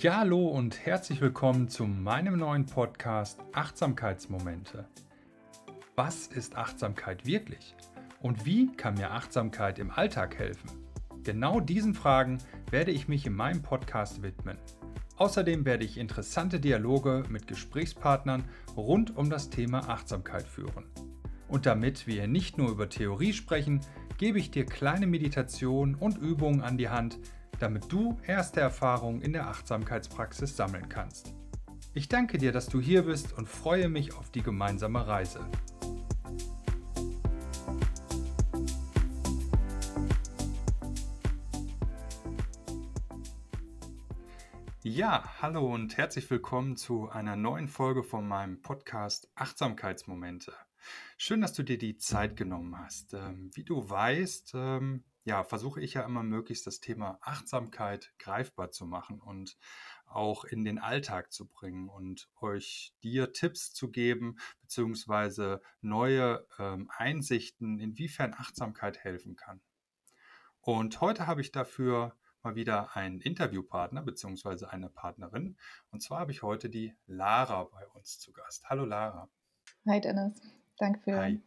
Ja, hallo und herzlich willkommen zu meinem neuen Podcast Achtsamkeitsmomente. Was ist Achtsamkeit wirklich? Und wie kann mir Achtsamkeit im Alltag helfen? Genau diesen Fragen werde ich mich in meinem Podcast widmen. Außerdem werde ich interessante Dialoge mit Gesprächspartnern rund um das Thema Achtsamkeit führen. Und damit wir nicht nur über Theorie sprechen, gebe ich dir kleine Meditationen und Übungen an die Hand, damit du erste Erfahrungen in der Achtsamkeitspraxis sammeln kannst. Ich danke dir, dass du hier bist und freue mich auf die gemeinsame Reise. Ja, hallo und herzlich willkommen zu einer neuen Folge von meinem Podcast Achtsamkeitsmomente. Schön, dass du dir die Zeit genommen hast. Ähm, wie du weißt, ähm, ja, versuche ich ja immer möglichst das Thema Achtsamkeit greifbar zu machen und auch in den Alltag zu bringen und euch dir Tipps zu geben, beziehungsweise neue ähm, Einsichten, inwiefern Achtsamkeit helfen kann. Und heute habe ich dafür mal wieder einen Interviewpartner beziehungsweise eine Partnerin. Und zwar habe ich heute die Lara bei uns zu Gast. Hallo Lara. Hi Dennis, danke für Hi.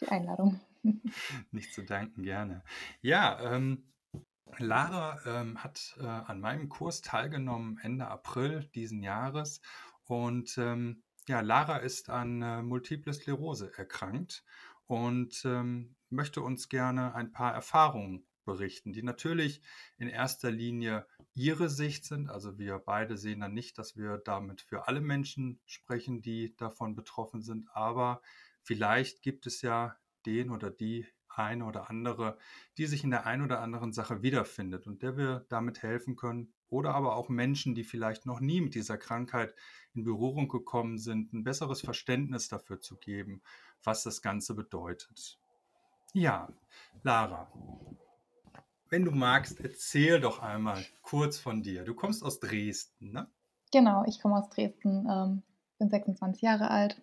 die Einladung. Nicht zu danken, gerne. Ja, ähm, Lara ähm, hat äh, an meinem Kurs teilgenommen Ende April diesen Jahres und ähm, ja, Lara ist an äh, Multiple Sklerose erkrankt und ähm, möchte uns gerne ein paar Erfahrungen berichten, die natürlich in erster Linie ihre Sicht sind. Also wir beide sehen dann nicht, dass wir damit für alle Menschen sprechen, die davon betroffen sind, aber vielleicht gibt es ja den oder die eine oder andere, die sich in der einen oder anderen Sache wiederfindet und der wir damit helfen können. Oder aber auch Menschen, die vielleicht noch nie mit dieser Krankheit in Berührung gekommen sind, ein besseres Verständnis dafür zu geben, was das Ganze bedeutet. Ja, Lara, wenn du magst, erzähl doch einmal kurz von dir. Du kommst aus Dresden, ne? Genau, ich komme aus Dresden, ähm, bin 26 Jahre alt,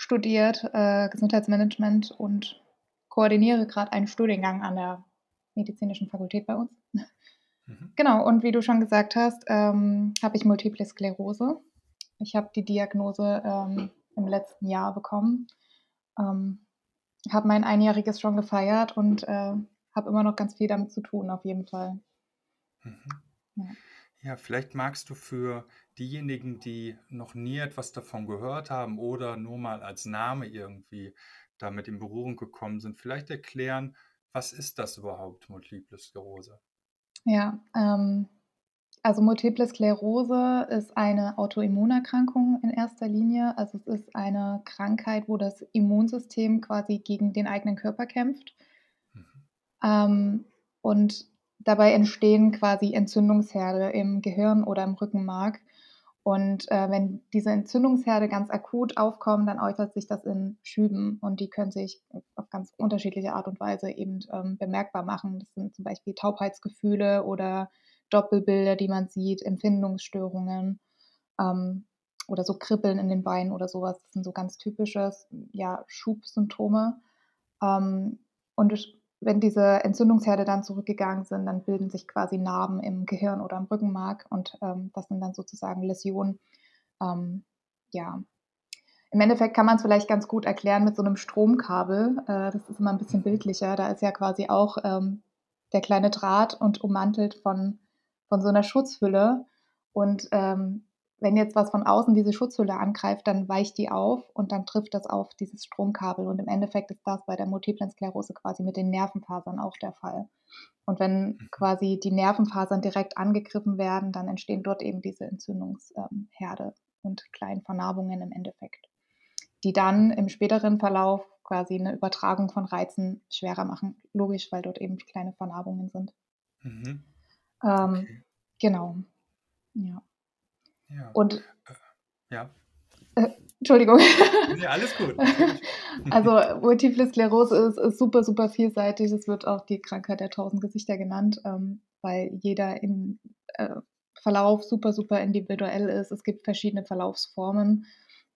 studiert äh, Gesundheitsmanagement und koordiniere gerade einen Studiengang an der medizinischen Fakultät bei uns. Mhm. Genau, und wie du schon gesagt hast, ähm, habe ich Multiple Sklerose. Ich habe die Diagnose ähm, im letzten Jahr bekommen, ähm, habe mein Einjähriges schon gefeiert und äh, habe immer noch ganz viel damit zu tun, auf jeden Fall. Mhm. Ja. ja, vielleicht magst du für diejenigen, die noch nie etwas davon gehört haben oder nur mal als Name irgendwie damit in Berührung gekommen sind, vielleicht erklären, was ist das überhaupt, Multiple Sklerose? Ja, ähm, also Multiple Sklerose ist eine Autoimmunerkrankung in erster Linie. Also es ist eine Krankheit, wo das Immunsystem quasi gegen den eigenen Körper kämpft. Mhm. Ähm, und dabei entstehen quasi Entzündungsherde im Gehirn oder im Rückenmark. Und äh, wenn diese Entzündungsherde ganz akut aufkommen, dann äußert sich das in Schüben und die können sich auf ganz unterschiedliche Art und Weise eben ähm, bemerkbar machen. Das sind zum Beispiel Taubheitsgefühle oder Doppelbilder, die man sieht, Empfindungsstörungen ähm, oder so Kribbeln in den Beinen oder sowas. Das sind so ganz typische ja, Schubsymptome. Ähm, und wenn diese Entzündungsherde dann zurückgegangen sind, dann bilden sich quasi Narben im Gehirn oder im Rückenmark und ähm, das sind dann sozusagen Läsionen. Ähm, ja, im Endeffekt kann man es vielleicht ganz gut erklären mit so einem Stromkabel. Äh, das ist immer ein bisschen bildlicher. Da ist ja quasi auch ähm, der kleine Draht und ummantelt von, von so einer Schutzhülle. Und ähm, wenn jetzt was von außen diese Schutzhülle angreift, dann weicht die auf und dann trifft das auf dieses Stromkabel. Und im Endeffekt ist das bei der multiplen Sklerose quasi mit den Nervenfasern auch der Fall. Und wenn mhm. quasi die Nervenfasern direkt angegriffen werden, dann entstehen dort eben diese Entzündungsherde und kleinen Vernarbungen im Endeffekt, die dann im späteren Verlauf quasi eine Übertragung von Reizen schwerer machen. Logisch, weil dort eben kleine Vernarbungen sind. Mhm. Ähm, okay. Genau. Ja. Ja. Und äh, ja. Äh, Entschuldigung. Ja, alles gut. also Multiple Sklerose ist, ist, super, super vielseitig. Es wird auch die Krankheit der tausend Gesichter genannt, ähm, weil jeder im äh, Verlauf super, super individuell ist. Es gibt verschiedene Verlaufsformen.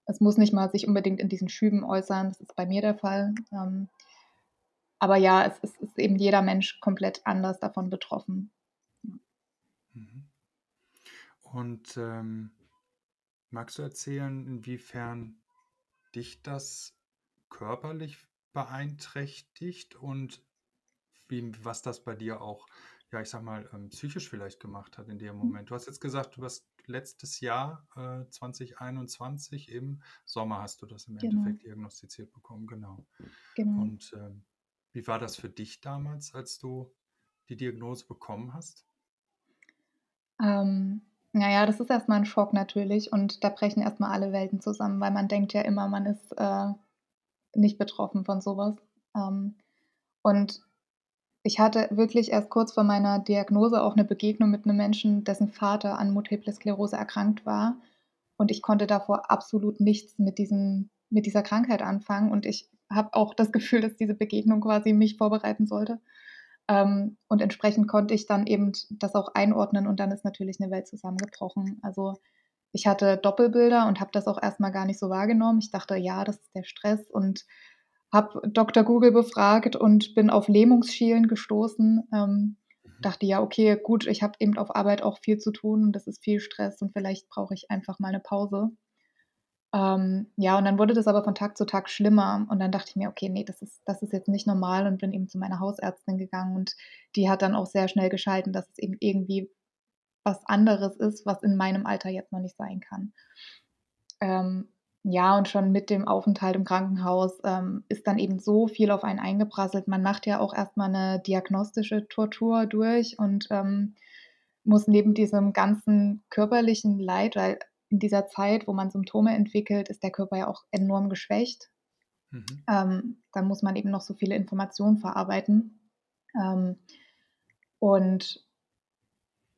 Es muss nicht mal sich unbedingt in diesen Schüben äußern. Das ist bei mir der Fall. Ähm, aber ja, es, es ist eben jeder Mensch komplett anders davon betroffen. Und ähm, magst du erzählen, inwiefern dich das körperlich beeinträchtigt und wie, was das bei dir auch, ja, ich sag mal, ähm, psychisch vielleicht gemacht hat in dem Mhm. Moment? Du hast jetzt gesagt, du hast letztes Jahr, äh, 2021, im Sommer hast du das im Genau, Endeffekt diagnostiziert bekommen, genau. genau. Und ähm, wie war das für dich damals, als du die Diagnose bekommen hast? Ähm, na ja, das ist erst mal 'n Schock natürlich und da brechen erst mal alle Welten zusammen, weil man denkt ja immer, man ist, äh, nicht betroffen von so was. Ähm, und ich hatte wirklich erst kurz vor meiner Diagnose auch 'ne Begegnung mit 'nem Menschen, dessen Vater an Multiple Sklerose erkrankt war. Und ich konnte davor absolut nichts mit diesem mit dieser Krankheit anfangen. Und ich habe auch das Gefühl, dass diese Begegnung quasi mich vorbereiten sollte. Ähm, und entsprechend konnte ich dann eben das auch einordnen und dann ist natürlich 'ne Welt zusammengebrochen. Also, ich hatte Doppelbilder und habe das auch erst mal gar nicht so wahrgenommen. Ich dachte: „Ja, das ist der Stress“ und habe Doktor Google befragt und bin auf Lähmungsschielen gestoßen. Ähm, Mhm. dachte: „Ja, okay, gut, ich habe eben auf Arbeit auch viel zu tun und das ist viel Stress und vielleicht brauche ich einfach mal 'ne Pause.“ Ähm, ja, und dann wurde das aber von Tag zu Tag schlimmer und dann dachte ich mir: „Okay, ne, das ist das ist jetzt nicht normal“ und bin eben zu meiner Hausärztin gegangen und die hat dann auch sehr schnell geschalten, dass es eben irgendwie was anderes ist, was in meinem Alter jetzt noch nicht sein kann. Ähm, ja, und schon mit dem Aufenthalt im Krankenhaus, ähm, ist dann eben so viel auf einen eingeprasselt. Man macht ja auch erst mal 'ne diagnostische Tortur durch und, ähm, muss neben diesem ganzen körperlichen Leid weil in dieser Zeit, wo man Symptome entwickelt, ist der Körper ja auch enorm geschwächt. Mhm. Ähm, dann muss man eben noch so viele Informationen verarbeiten. Ähm, und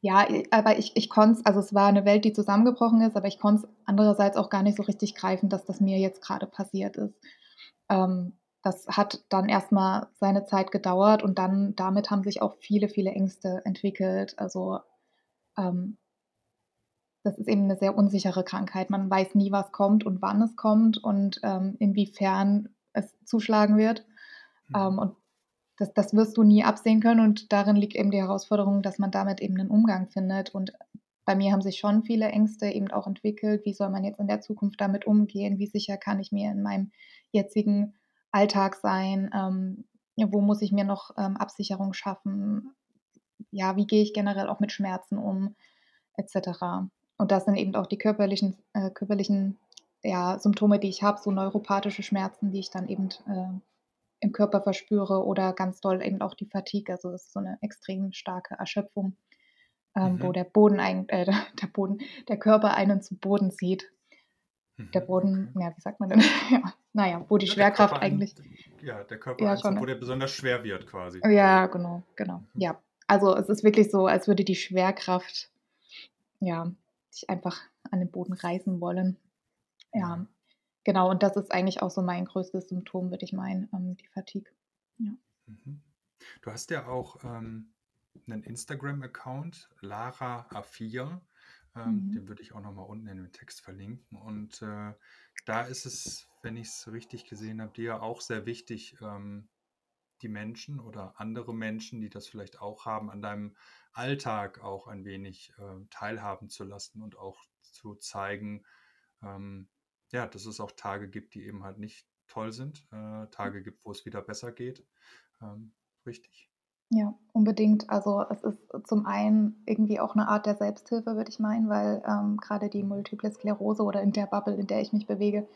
ja, aber ich ich konnte es also, es war 'ne Welt, die zusammengebrochen ist, aber ich konnte es andererseits auch gar nicht so richtig greifen, dass das mir jetzt grade passiert ist. Ähm, das hat dann erst mal seine Zeit gedauert und dann damit haben sich auch viele, viele Ängste entwickelt. Also, ähm das ist eben 'ne sehr unsichere Krankheit. Man weiß nie, was kommt und wann es kommt und, ähm, inwiefern es zuschlagen wird. Ähm, Mhm. und das das wirst du nie absehen können und darin liegt eben die Herausforderung, dass man damit eben 'nen Umgang findet. Und bei mir haben sich schon viele Ängste eben auch entwickelt. Wie soll man jetzt in der Zukunft damit umgehen? Wie sicher kann ich mir in meinem jetzigen Alltag sein? Ähm, wo muss ich mir noch, ähm, Absicherung schaffen? Ja, wie gehe ich generell auch mit Schmerzen um, et cetera? Und das sind eben auch die körperlichen äh, körperlichen, ja, Symptome, die ich habe, so neuropathische Schmerzen, die ich dann eben, äh, im Körper verspüre oder ganz doll eben auch die Fatigue. Also, das ist so 'ne extrem starke Erschöpfung, ähm, wo Mhm. der Boden ein äh, der Boden der Körper einen zu Boden zieht. Der Mhm, Boden, okay. ja, wie sagt man denn? Ja, na ja, wo die Ja, Schwerkraft eigentlich ja, der Körper ja, einen schon, so wo der besonders schwer wird quasi. Ja, genau, genau. mhm. Ja. Also, es ist wirklich so, als würde die Schwerkraft, ja, dich einfach an den Boden reißen wollen. Ja, genau. Und das ist eigentlich auch so mein größtes Symptom, würde ich meinen, ähm, die Fatigue. Ja. Mhm. Du hast ja auch, ähm, 'nen Instagram-Account, Lara A4. Ähm, Mhm. den würde ich auch noch mal unten in den Text verlinken. Und, äh, da ist es, wenn ich's richtig gesehen habe, dir auch sehr wichtig, ähm, die Menschen oder andere Menschen, die das vielleicht auch haben, an deinem Alltag auch ein wenig, äh, teilhaben zu lassen und auch zu zeigen, ähm, ja, dass es auch Tage gibt, die eben halt nicht toll sind, äh, Tage gibt, wo es wieder besser geht. Ähm, richtig? Ja, unbedingt. Also, es ist zum einen irgendwie auch 'ne Art der Selbsthilfe, würde ich meinen, weil, ähm, grade die Mhm. Multiple Sklerose oder in der Bubble, in der ich mich bewege,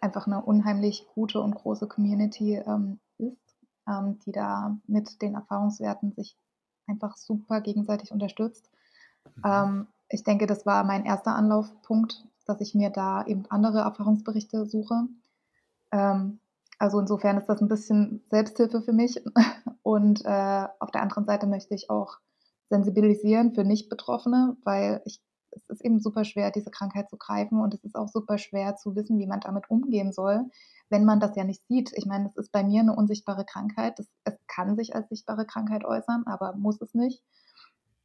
einfach 'ne unheimlich gute und große Community, ähm, ist, ähm, die da mit den Erfahrungswerten sich einfach super gegenseitig unterstützt. Mhm. Ähm, ich denke, das war mein 1. Anlaufpunkt, dass ich mir da eben andere Erfahrungsberichte suche. Ähm, also, insofern ist das 'n bisschen Selbsthilfe für mich. Und, äh, auf der anderen Seite möchte ich auch sensibilisieren für Nicht-Betroffene, weil ich es ist eben super schwer, diese Krankheit zu greifen und es ist auch super schwer zu wissen, wie man damit umgehen soll, wenn man das ja nicht sieht. Ich meine, das ist bei mir 'ne unsichtbare Krankheit. Das es kann sich als sichtbare Krankheit äußern, aber muss es nicht.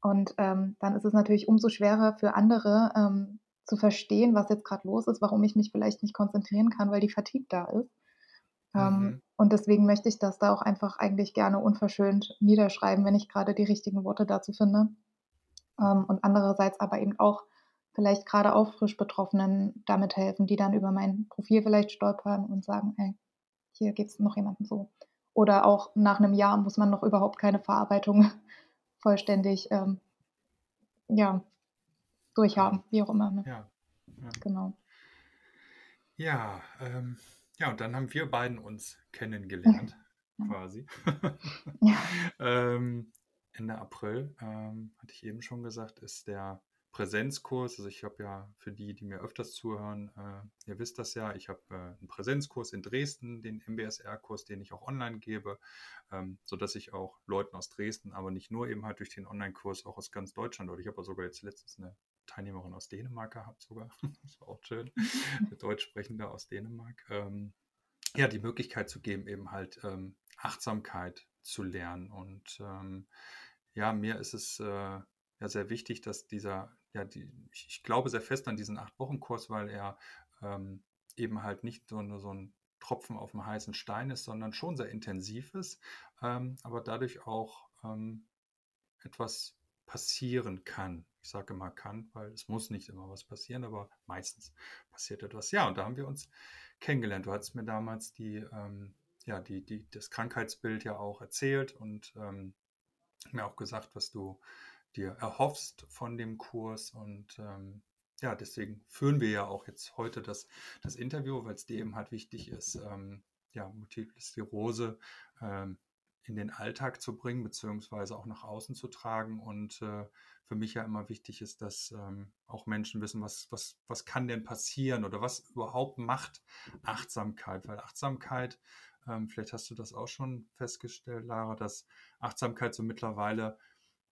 Und, ähm, dann ist es natürlich umso schwerer für andere, ähm, zu verstehen, was jetzt grad los ist, warum ich mich vielleicht nicht konzentrieren kann, weil die Fatigue da ist. Ähm, Mhm. und deswegen möchte ich das da auch einfach eigentlich gerne unverschönt niederschreiben, wenn ich grade die richtigen Worte dazu finde. Ähm, und andererseits aber eben auch vielleicht gerade auch frisch Betroffenen damit helfen, die dann über mein Profil vielleicht stolpern und sagen, ey, hier geht es noch jemandem so. Oder auch nach einem Jahr muss man noch überhaupt keine Verarbeitung vollständig ähm, ja, durchhaben, wie auch immer. Ne? Ja, ja. Genau. Ja, ähm, ja, und dann haben wir beiden uns kennengelernt, Ja. quasi. Ja. ähm, Ende April, ähm, hatte ich eben schon gesagt, ist der Präsenzkurs. Also ich habe ja für die, die mir öfters zuhören, äh, ihr wisst das ja, ich habe äh, einen Präsenzkurs in Dresden, den MBSR-Kurs, den ich auch online gebe, ähm, sodass ich auch Leuten aus Dresden, aber nicht nur eben halt durch den Online-Kurs, auch aus ganz Deutschland, oder ich habe sogar jetzt letztens eine Teilnehmerin aus Dänemark gehabt sogar. das war auch schön. Eine Deutschsprechende aus Dänemark. Ähm, ja, die Möglichkeit zu geben, eben halt ähm, Achtsamkeit zu lernen. Und ähm, ja, mir ist es äh, ja sehr wichtig, dass dieser, ja, die, ich, glaube sehr fest an diesen Acht-Wochen-Kurs, weil er ähm, eben halt nicht so, eine, so ein Tropfen auf dem heißen Stein ist, sondern schon sehr intensiv ist, ähm, aber dadurch auch ähm, etwas passieren kann. Ich sage immer kann, weil es muss nicht immer was passieren, aber meistens passiert etwas. Ja, und da haben wir uns kennengelernt. Du hattest mir damals die, ähm, ja, die, die, das Krankheitsbild ja auch erzählt und ähm, mir auch gesagt, was du dir erhoffst von dem Kurs. Und ähm, ja, deswegen führen wir ja auch jetzt heute das, das Interview, weil es dir eben halt wichtig ist, ähm, ja, Multiple Sklerose ähm, in den Alltag zu bringen, beziehungsweise auch nach außen zu tragen. Und äh, für mich ja immer wichtig ist, dass ähm, auch Menschen wissen, was, was, was kann denn passieren oder was überhaupt macht Achtsamkeit. Weil Achtsamkeit, ähm, vielleicht hast du das auch schon festgestellt, Lara, dass Achtsamkeit so mittlerweile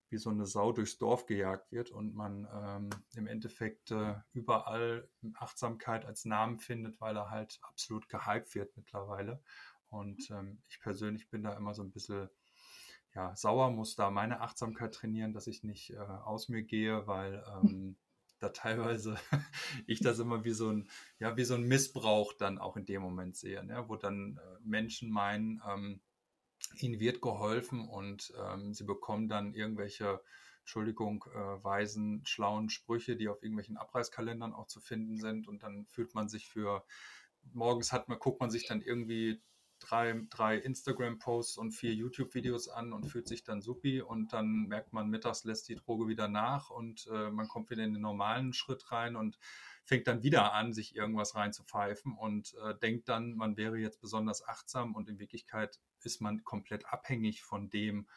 wie so eine Sau durchs Dorf gejagt wird und man ähm, im Endeffekt äh, überall Achtsamkeit als Namen findet, weil er halt absolut gehypt wird mittlerweile. Und ähm, ich persönlich bin da immer so ein bisschen ja, sauer, muss da meine Achtsamkeit trainieren, dass ich nicht äh, aus mir gehe, weil ähm, da teilweise ich das immer wie so ein, ja, wie so ein Missbrauch dann auch in dem Moment sehe, ne? wo dann äh, Menschen meinen, ähm, ihnen wird geholfen und ähm, sie bekommen dann irgendwelche, Entschuldigung, äh, weisen, schlauen Sprüche, die auf irgendwelchen Abreißkalendern auch zu finden sind. Und dann fühlt man sich für, morgens hat man, guckt man sich dann irgendwie drei, drei Instagram-Posts und vier YouTube-Videos an und fühlt sich dann supi. Und dann merkt man, mittags lässt die Droge wieder nach und äh, man kommt wieder in den normalen Schritt rein und fängt dann wieder an, sich irgendwas reinzupfeifen und äh, denkt dann, man wäre jetzt besonders achtsam und in Wirklichkeit ist man komplett abhängig von dem,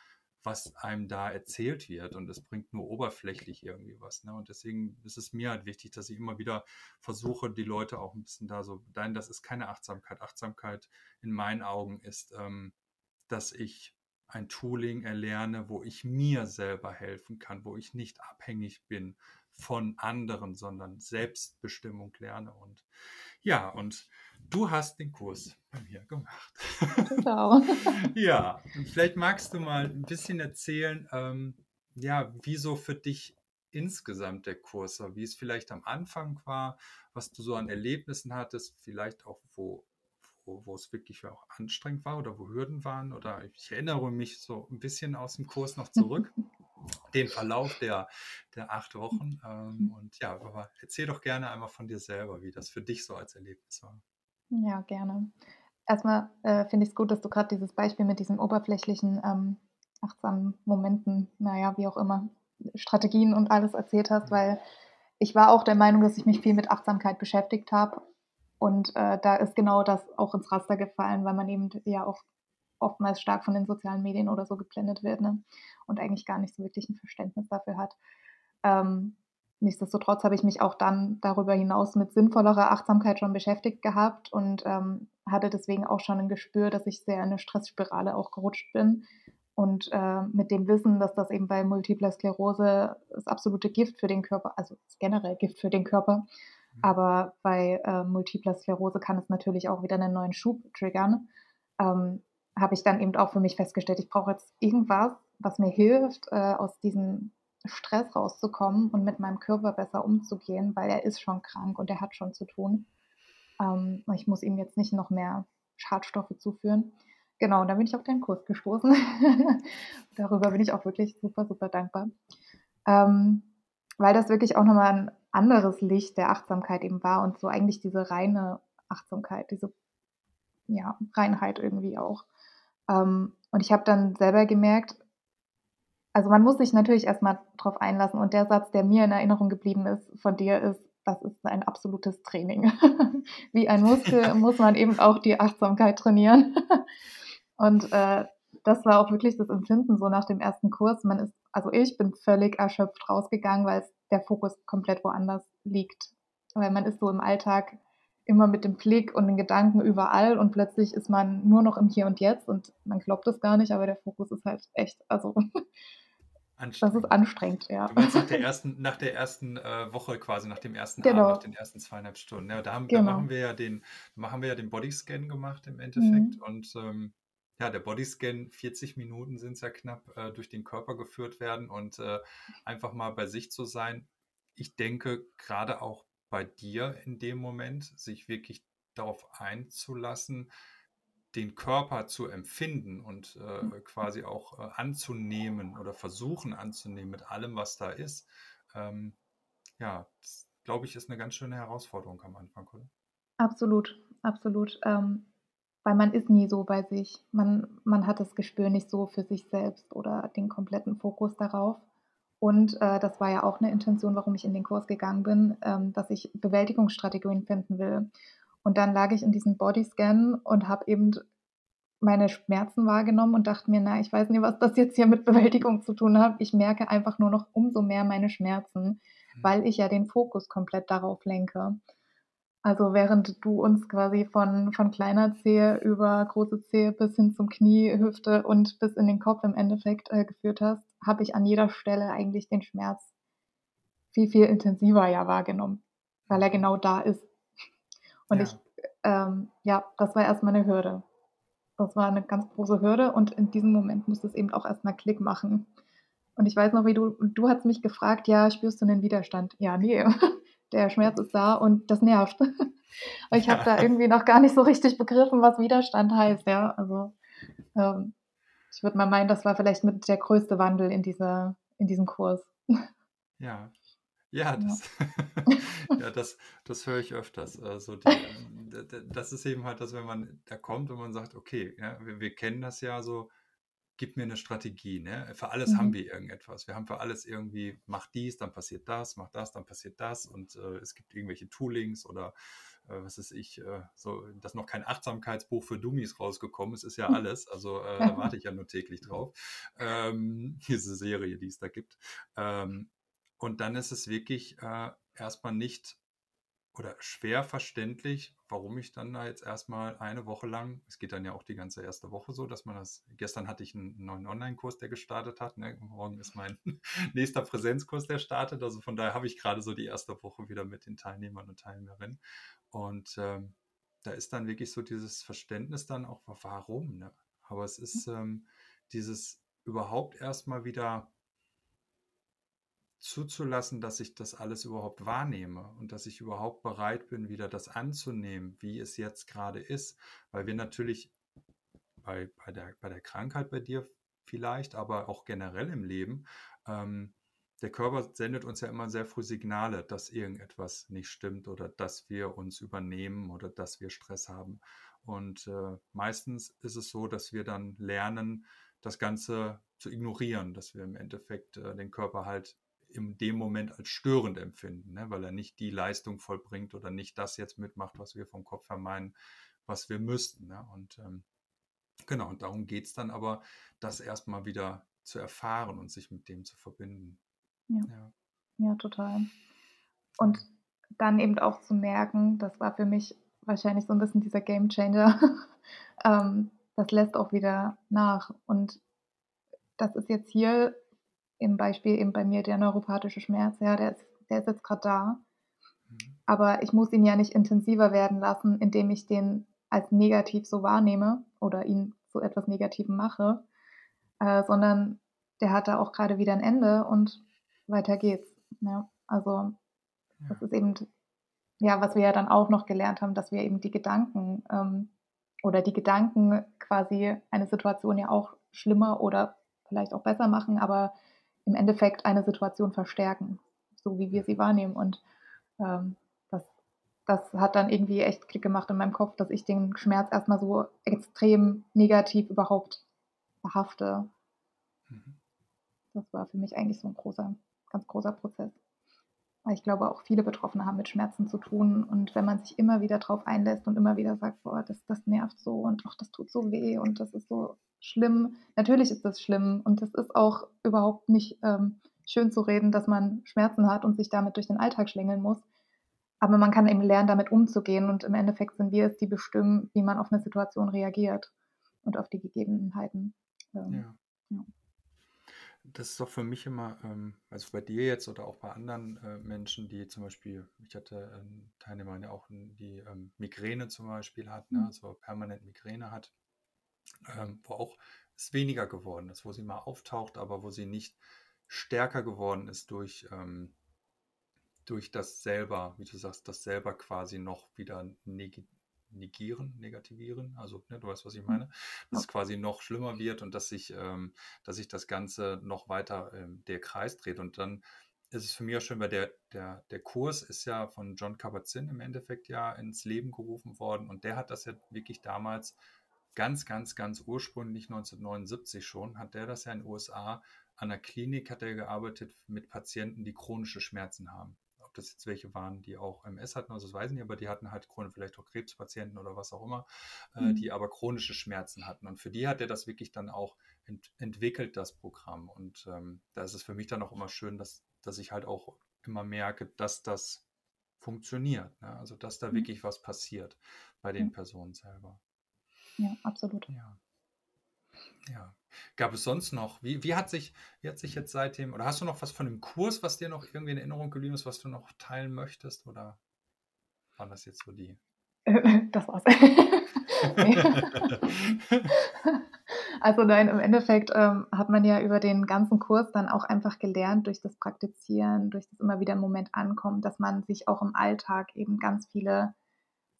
was einem da erzählt wird und es bringt nur oberflächlich irgendwie was. Ne? Und deswegen ist es mir halt wichtig, dass ich immer wieder versuche, die Leute auch ein bisschen da so, nein, das ist keine Achtsamkeit. Achtsamkeit in meinen Augen ist, ähm, dass ich ein Tooling erlerne, wo ich mir selber helfen kann, wo ich nicht abhängig bin von anderen, sondern Selbstbestimmung lerne. Und ja, und du hast den Kurs bei mir gemacht. Genau. ja, und vielleicht magst du mal ein bisschen erzählen, ähm, ja, wieso für dich insgesamt der Kurs war, wie es vielleicht am Anfang war, was du so an Erlebnissen hattest, vielleicht auch wo, wo, wo es wirklich auch anstrengend war oder wo Hürden waren oder ich erinnere mich so ein bisschen aus dem Kurs noch zurück den Verlauf der, der acht Wochen. Ähm, und ja, aber erzähl doch gerne einmal von dir selber, wie das für dich so als Erlebnis war. Ja, gerne. Erstmal äh, finde ich es gut, dass du gerade dieses Beispiel mit diesen oberflächlichen, ähm, achtsamen Momenten, naja, wie auch immer, Strategien und alles erzählt hast, weil ich war auch der Meinung, dass ich mich viel mit Achtsamkeit beschäftigt habe. Und äh, da ist genau das auch ins Raster gefallen, weil man eben ja auch oftmals stark von den sozialen Medien oder so geblendet wird ne? und eigentlich gar nicht so wirklich ein Verständnis dafür hat. Ähm, nichtsdestotrotz habe ich mich auch dann darüber hinaus mit sinnvollerer Achtsamkeit schon beschäftigt gehabt und ähm, hatte deswegen auch schon ein Gespür, dass ich sehr in eine Stressspirale auch gerutscht bin. Und äh, mit dem Wissen, dass das eben bei Multipler Sklerose das absolute Gift für den Körper, also generell Gift für den Körper, Mhm. aber bei äh, Multipler Sklerose kann es natürlich auch wieder einen neuen Schub triggern. Ähm, habe ich dann eben auch für mich festgestellt, ich brauche jetzt irgendwas, was mir hilft, äh, aus diesem Stress rauszukommen und mit meinem Körper besser umzugehen, weil er ist schon krank und er hat schon zu tun. Ähm, ich muss ihm jetzt nicht noch mehr Schadstoffe zuführen. Genau, und dann bin ich auf deinen Kurs gestoßen. Darüber bin ich auch wirklich super, super dankbar. Ähm, weil das wirklich auch noch mal 'n anderes Licht der Achtsamkeit eben war und so eigentlich diese reine Achtsamkeit, diese, ja, Reinheit irgendwie auch. Ähm, und ich habe dann selber gemerkt also, man muss sich natürlich erst mal drauf einlassen und der Satz, der mir in Erinnerung geblieben ist von dir, ist: „Das ist ein absolutes Training.“ Wie ein Muskel muss man eben auch die Achtsamkeit trainieren. Und, äh, das war auch wirklich das Empfinden so nach dem 1. Kurs. Man ist also, ich bin völlig erschöpft rausgegangen, weil's der Fokus komplett woanders liegt. Weil man ist so im Alltag immer mit dem Blick und den Gedanken überall und plötzlich ist man nur noch im Hier und Jetzt und man glaubt es gar nicht, aber der Fokus ist halt echt also das ist Anstrengend. anstrengend, ja. Du meinst nach der ersten nach der ersten, äh, Woche quasi, nach dem 1. Abend, nach Genau. den ersten 2 1/2 Stunden. Ja, da haben da machen Genau. wir ja den machen wir ja den Bodyscan gemacht im Endeffekt Mhm. und, ähm, ja, der Bodyscan, 40 Minuten sind's ja knapp, äh, durch den Körper geführt werden und, äh, einfach mal bei sich zu sein. Ich denke, grade auch bei dir in dem Moment, sich wirklich darauf einzulassen, den Körper zu empfinden und, äh, quasi auch, äh, anzunehmen oder versuchen anzunehmen mit allem, was da ist. Ähm, ja, das, glaube ich, ist 'ne ganz schöne Herausforderung am Anfang, oder? Absolut, absolut. Ähm, weil man ist nie so bei sich. Man man hat das Gespür nicht so für sich selbst oder den kompletten Fokus darauf. Und, äh, das war ja auch 'ne Intention, warum ich in den Kurs gegangen bin, ähm, dass ich Bewältigungsstrategien finden will. Und dann lag ich in diesem Bodyscan und habe eben meine Schmerzen wahrgenommen und dachte mir: „Na, ich weiß nicht, was das jetzt hier mit Bewältigung zu tun hat.“ Ich merke einfach nur noch umso mehr meine Schmerzen, Mhm. weil ich ja den Fokus komplett darauf lenke. Also, während du uns quasi von von kleiner Zehe über große Zehe bis hin zum Knie, Hüfte und bis in den Kopf im Endeffekt, äh, geführt hast, habe ich an jeder Stelle eigentlich den Schmerz viel, viel intensiver ja wahrgenommen, weil er Mhm. genau da ist. Und ich Ja. ähm, ja, das war erst mal 'ne Hürde. Das war 'ne ganz große Hürde und in diesem Moment musste es eben auch erst mal Klick machen. Und ich weiß noch, wie du du hattest mich gefragt: „Ja, spürst du 'nen Widerstand?“ Ja, ne, der Schmerz ist da und das nervt. Und ich habe da irgendwie noch gar nicht so richtig begriffen, was Widerstand heißt, ja. Also, ähm, ich würde mal meinen, das war vielleicht mit der größte Wandel in dieser in diesem Kurs. Ja. Ja, das ja, das das höre ich öfters. Also, die, ähm das ist eben halt das, wenn man da kommt und man sagt: „Okay, ja, wir wir kennen das ja so, gib mir 'ne Strategie, ne? Für alles haben Mhm. wir irgendetwas. Wir haben für alles irgendwie mach dies, dann passiert das, mach das, dann passiert das.“ Und, äh, es gibt irgendwelche Toolings oder, äh, was weiß ich, äh, so dass noch kein Achtsamkeitsbuch für Dummies rausgekommen ist, ist ja alles. Also, äh, da warte ich ja nur täglich drauf. Ähm, diese Serie, die es da gibt. Ähm, und dann ist es wirklich, äh, erst mal nicht oder schwer verständlich, warum ich dann da jetzt erst mal eine Woche lang es geht dann ja auch die ganze 1. Woche so, dass man das gestern hatte ich 'n neuen Onlinekurs, der gestartet hat, ne? Morgen ist mein nächster Präsenzkurs, der startet. Also, von daher habe ich grade so die 1. Woche wieder mit den Teilnehmern und Teilnehmerinnen. Und, ähm, da ist dann wirklich so dieses Verständnis dann auch: „Wa warum“, ne? Aber es ist, ähm, dieses überhaupt erst mal wieder zuzulassen, dass ich das alles überhaupt wahrnehme und dass ich überhaupt bereit bin, wieder das anzunehmen, wie es jetzt grade ist. Weil wir natürlich bei bei der bei der Krankheit bei dir vielleicht, aber auch generell im Leben, ähm der Körper sendet uns ja immer sehr früh Signale, dass irgendetwas nicht stimmt oder dass wir uns übernehmen oder dass wir Stress haben. Und, äh, meistens ist es so, dass wir dann lernen, das Ganze zu ignorieren, dass wir im Endeffekt, äh, den Körper halt in dem Moment als störend empfinden, ne, weil er nicht die Leistung vollbringt oder nicht das jetzt mitmacht, was wir vom Kopf her meinen, was wir müssten, ne? Und, ähm, genau, und darum geht's dann aber, das erst mal wieder zu erfahren und sich mit dem zu verbinden. Ja. Ja. Ja, total. Und dann eben auch zu merken, das war für mich wahrscheinlich so 'n bisschen dieser Gamechanger, ähm, das lässt auch wieder nach. Und das ist jetzt hier im Beispiel eben bei mir der neuropathische Schmerz, ja, der ist der ist jetzt grad da. Mhm. Aber ich muss ihn ja nicht intensiver werden lassen, indem ich den als negativ so wahrnehme oder ihn zu etwas Negativem mache, äh, sondern der hat da auch grade wieder 'n Ende und weiter geht's, ne? Also, das Ja. ist eben ja, was wir ja dann auch noch gelernt haben, dass wir eben die Gedanken, ähm oder die Gedanken quasi eine Situation ja auch schlimmer oder vielleicht auch besser machen, aber im Endeffekt eine Situation verstärken. so wie wir sie wahrnehmen. Und ähm, das, das hat dann irgendwie echt Klick gemacht in meinem Kopf, dass ich den Schmerz erstmal so extrem negativ überhaupt behafte. Mhm. Das war für mich eigentlich so ein großer, ganz großer Prozess. Weil ich glaube, auch viele Betroffene haben mit Schmerzen zu tun. Und wenn man sich immer wieder darauf einlässt und immer wieder sagt, boah, das, das nervt so und ach, das tut so weh und das ist so schlimm. Natürlich ist das schlimm und es ist auch überhaupt nicht ähm, schön zu reden, dass man Schmerzen hat und sich damit durch den Alltag schlängeln muss. Aber man kann eben lernen, damit umzugehen und im Endeffekt sind wir es, die bestimmen, wie man auf eine Situation reagiert und auf die Gegebenheiten. Ähm, ja. ja das ist doch für mich immer, ähm, also bei dir jetzt oder auch bei anderen äh, Menschen, die zum Beispiel, ich hatte einen Teilnehmer, der auch die ähm, Migräne zum Beispiel hat, ne, mhm. also permanent Migräne hat, ähm, wo auch es weniger geworden ist, wo sie mal auftaucht, aber wo sie nicht stärker geworden ist durch, ähm, durch das selber, wie du sagst, das selber quasi noch wieder neg negieren, negativieren. Also ne, du weißt, was ich meine. Dass es quasi noch schlimmer wird und dass sich, ähm, dass sich das Ganze noch weiter ähm, der Kreis dreht. Und dann ist es für mich auch schön, weil der, der, der Kurs ist ja von John Kabat-Zinn im Endeffekt ja ins Leben gerufen worden und der hat das ja wirklich damals ganz, ganz, ganz ursprünglich 1979 schon, hat der das ja in den USA an der Klinik hat er gearbeitet mit Patienten, die chronische Schmerzen haben ob das jetzt welche waren, die auch MS hatten, also das weiß ich nicht, aber die hatten halt Chron vielleicht auch Krebspatienten oder was auch immer, äh, mhm. die aber chronische Schmerzen hatten. Und für die hat er das wirklich dann auch ent entwickelt, das Programm. Und ähm, da ist es für mich dann auch immer schön, dass, dass ich halt auch immer merke, dass das funktioniert. Ne? Also dass da mhm. wirklich was passiert bei den mhm. Personen selber. Ja, absolut. Ja. Ja. Gab es sonst noch, wie, wie, hat sich, wie hat sich jetzt seitdem, oder hast du noch was von dem Kurs, was dir noch irgendwie in Erinnerung geblieben ist, was du noch teilen möchtest? Oder waren das jetzt so die? Das war's. also nein, im Endeffekt ähm, hat man ja über den ganzen Kurs dann auch einfach gelernt, durch das Praktizieren, durch das immer wieder im Moment ankommen, dass man sich auch im Alltag eben ganz viele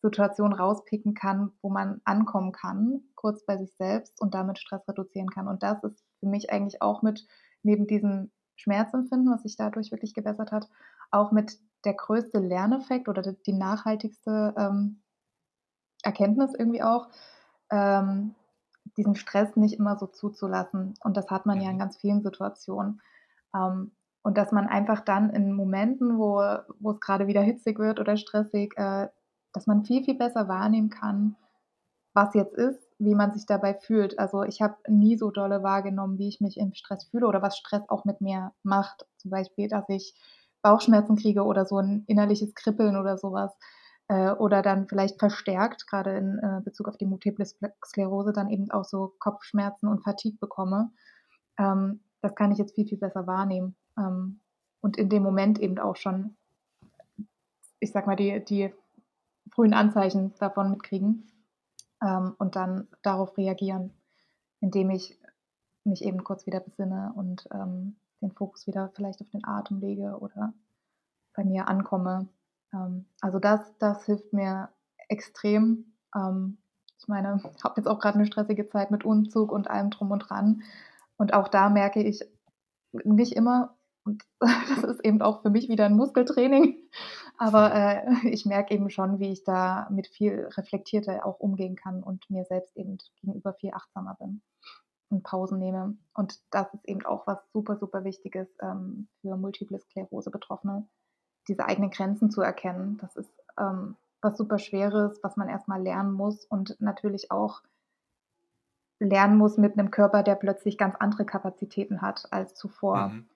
Situation rauspicken kann, wo man ankommen kann, kurz bei sich selbst und damit Stress reduzieren kann. Und das ist für mich eigentlich auch mit, neben diesem Schmerzempfinden, was sich dadurch wirklich gebessert hat, auch mit der größte Lerneffekt oder die nachhaltigste ähm, Erkenntnis irgendwie auch, ähm, diesen Stress nicht immer so zuzulassen. Und das hat man ja in mhm. ganz vielen Situationen. Ähm, und dass man einfach dann in Momenten, wo, wo es gerade wieder hitzig wird oder stressig, äh, dass man viel, viel besser wahrnehmen kann, was jetzt ist, wie man sich dabei fühlt. Also ich habe nie so dolle wahrgenommen, wie ich mich im Stress fühle oder was Stress auch mit mir macht. Zum Beispiel, dass ich Bauchschmerzen kriege oder so ein innerliches Kribbeln oder sowas. Äh, oder dann vielleicht verstärkt, gerade in äh, Bezug auf die Multiple Sklerose, dann eben auch so Kopfschmerzen und Fatigue bekomme. Ähm, das kann ich jetzt viel, viel besser wahrnehmen. Ähm, und in dem Moment eben auch schon, ich sag mal, die, die frühen Anzeichen davon mitkriegen ähm, und dann darauf reagieren, indem ich mich eben kurz wieder besinne und ähm, den Fokus wieder vielleicht auf den Atem lege oder bei mir ankomme. Ähm, also das, das hilft mir extrem. Ähm, ich meine, ich habe jetzt auch gerade eine stressige Zeit mit Umzug und allem drum und dran. Und auch da merke ich nicht immer, und das ist eben auch für mich wieder ein Muskeltraining, aber äh, ich merke eben schon, wie ich da mit viel reflektierter auch umgehen kann und mir selbst eben gegenüber viel achtsamer bin und Pausen nehme. Und das ist eben auch was super, super Wichtiges ähm, für Multiple Sklerose Betroffene, diese eigenen Grenzen zu erkennen. Das ist ähm, was super Schweres, was man erstmal lernen muss und natürlich auch lernen muss mit einem Körper, der plötzlich ganz andere Kapazitäten hat als zuvor. Mhm.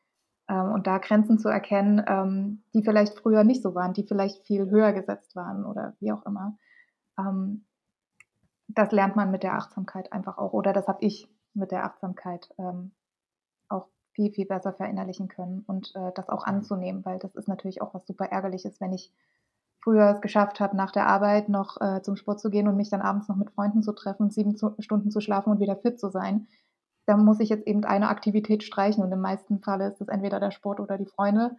Ähm, und da Grenzen zu erkennen, ähm, die vielleicht früher nicht so waren, die vielleicht viel höher gesetzt waren oder wie auch immer. Ähm, das lernt man mit der Achtsamkeit einfach auch. Oder das habe ich mit der Achtsamkeit auch viel, viel besser verinnerlichen können und äh, das auch anzunehmen, weil das ist natürlich auch was super ärgerliches, wenn ich früher es geschafft habe, nach der Arbeit noch äh, zum Sport zu gehen und mich dann abends noch mit Freunden zu treffen, sieben Stunden zu schlafen und wieder fit zu sein da muss ich jetzt eben eine Aktivität streichen und im meisten Falle ist es entweder der Sport oder die Freunde,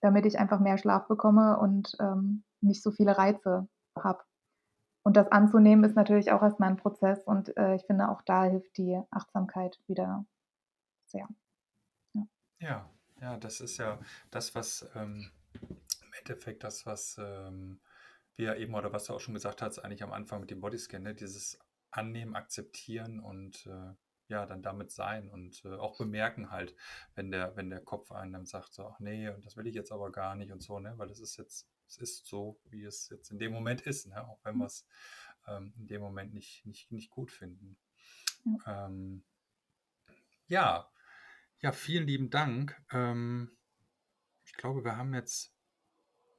damit ich einfach mehr Schlaf bekomme und ähm, nicht so viele Reize habe. Und das anzunehmen ist natürlich auch erstmal ein Prozess und äh, ich finde auch da hilft die Achtsamkeit wieder sehr. Ja. ja. Ja, das ist ja das, was ähm, im Endeffekt das, was ähm, wir eben oder was du auch schon gesagt hast, eigentlich am Anfang mit dem Bodyscan, ne? Dieses Annehmen, Akzeptieren und äh, ja, dann damit sein und äh, auch bemerken halt, wenn der, wenn der Kopf einem sagt, so, ach nee, und das will ich jetzt aber gar nicht und so, ne? Weil es ist jetzt, es ist so, wie es jetzt in dem Moment ist, ne? Auch wenn wir es ähm, in dem Moment nicht, nicht, nicht gut finden. Ja. Ähm, ja, ja, vielen lieben Dank. Ähm, ich glaube, wir haben jetzt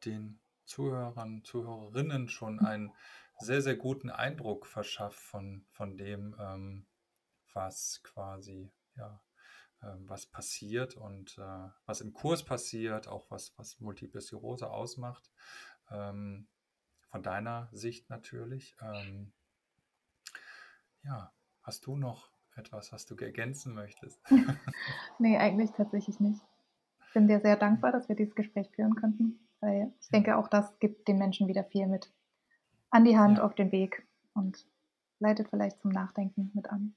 den Zuhörern, Zuhörerinnen schon einen sehr, sehr guten Eindruck verschafft von, von dem, ähm, was quasi, ja, ähm, was passiert und äh, was im Kurs passiert, auch was, was Multiple Sklerose ausmacht. Ähm, von deiner Sicht natürlich. Ähm, ja, hast du noch etwas, was du ergänzen möchtest? nee, eigentlich tatsächlich nicht. Ich bin dir sehr dankbar, dass wir dieses Gespräch führen könnten, weil ich denke, auch das gibt den Menschen wieder viel mit an die Hand ja. auf den Weg und leitet vielleicht zum Nachdenken mit an.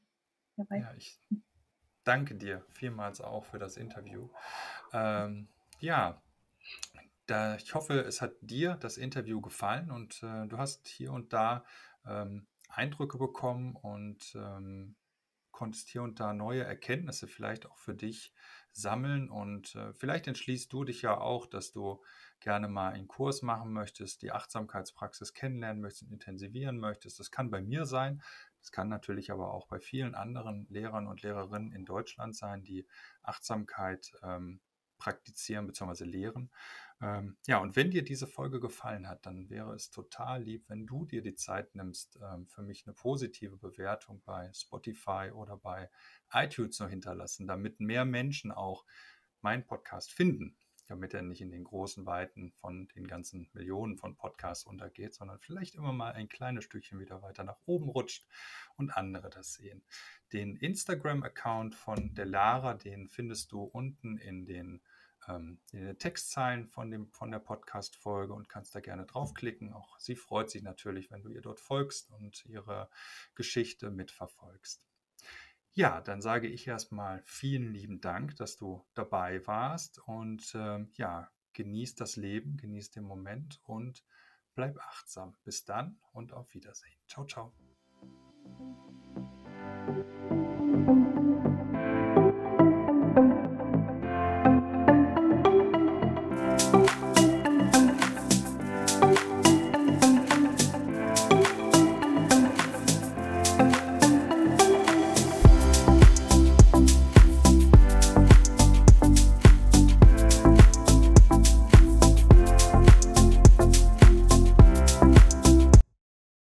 Ja, ich danke dir vielmals auch für das Interview. Ähm, ja, da, ich hoffe, es hat dir das Interview gefallen und äh, du hast hier und da ähm, Eindrücke bekommen und ähm, konntest hier und da neue Erkenntnisse vielleicht auch für dich sammeln und äh, vielleicht entschließt du dich ja auch, dass du gerne mal einen Kurs machen möchtest, die Achtsamkeitspraxis kennenlernen möchtest, intensivieren möchtest. Das kann bei mir sein, das kann natürlich aber auch bei vielen anderen Lehrern und Lehrerinnen in Deutschland sein, die Achtsamkeit ähm, praktizieren bzw. lehren. Ähm, ja, und wenn dir diese Folge gefallen hat, dann wäre es total lieb, wenn du dir die Zeit nimmst, ähm, für mich eine positive Bewertung bei Spotify oder bei iTunes zu hinterlassen, damit mehr Menschen auch meinen Podcast finden damit er nicht in den großen Weiten von den ganzen Millionen von Podcasts untergeht, sondern vielleicht immer mal ein kleines Stückchen wieder weiter nach oben rutscht und andere das sehen. Den Instagram-Account von der Lara, den findest du unten in den, ähm, in den Textzeilen von, dem, von der Podcast-Folge und kannst da gerne draufklicken. Auch sie freut sich natürlich, wenn du ihr dort folgst und ihre Geschichte mitverfolgst. Ja, dann sage ich erstmal vielen lieben Dank, dass du dabei warst und ähm, ja, genieß das Leben, genieß den Moment und bleib achtsam. Bis dann und auf Wiedersehen. Ciao, ciao.